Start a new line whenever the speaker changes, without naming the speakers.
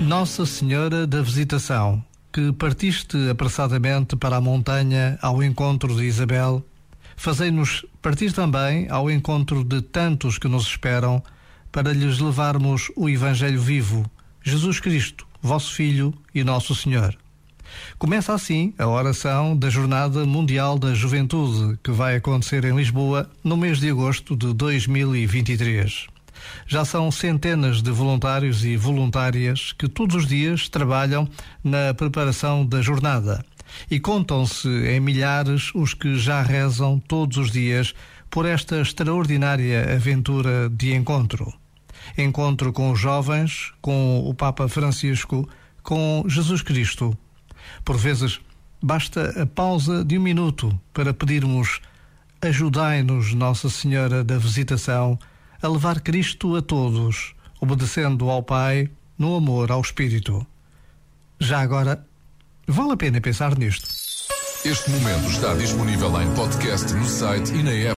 Nossa Senhora da Visitação, que partiste apressadamente para a montanha ao encontro de Isabel, fazei-nos partir também ao encontro de tantos que nos esperam, para lhes levarmos o Evangelho vivo, Jesus Cristo, vosso Filho e nosso Senhor. Começa assim a oração da Jornada Mundial da Juventude, que vai acontecer em Lisboa no mês de agosto de 2023. Já são centenas de voluntários e voluntárias que todos os dias trabalham na preparação da jornada. E contam-se em milhares os que já rezam todos os dias por esta extraordinária aventura de encontro. Encontro com os jovens, com o Papa Francisco, com Jesus Cristo por vezes, basta a pausa de um minuto para pedirmos: Ajudai-nos, Nossa Senhora da Visitação, a levar Cristo a todos, obedecendo ao Pai no amor ao Espírito. Já agora, vale a pena pensar nisto.
Este momento está disponível em podcast no site e na app.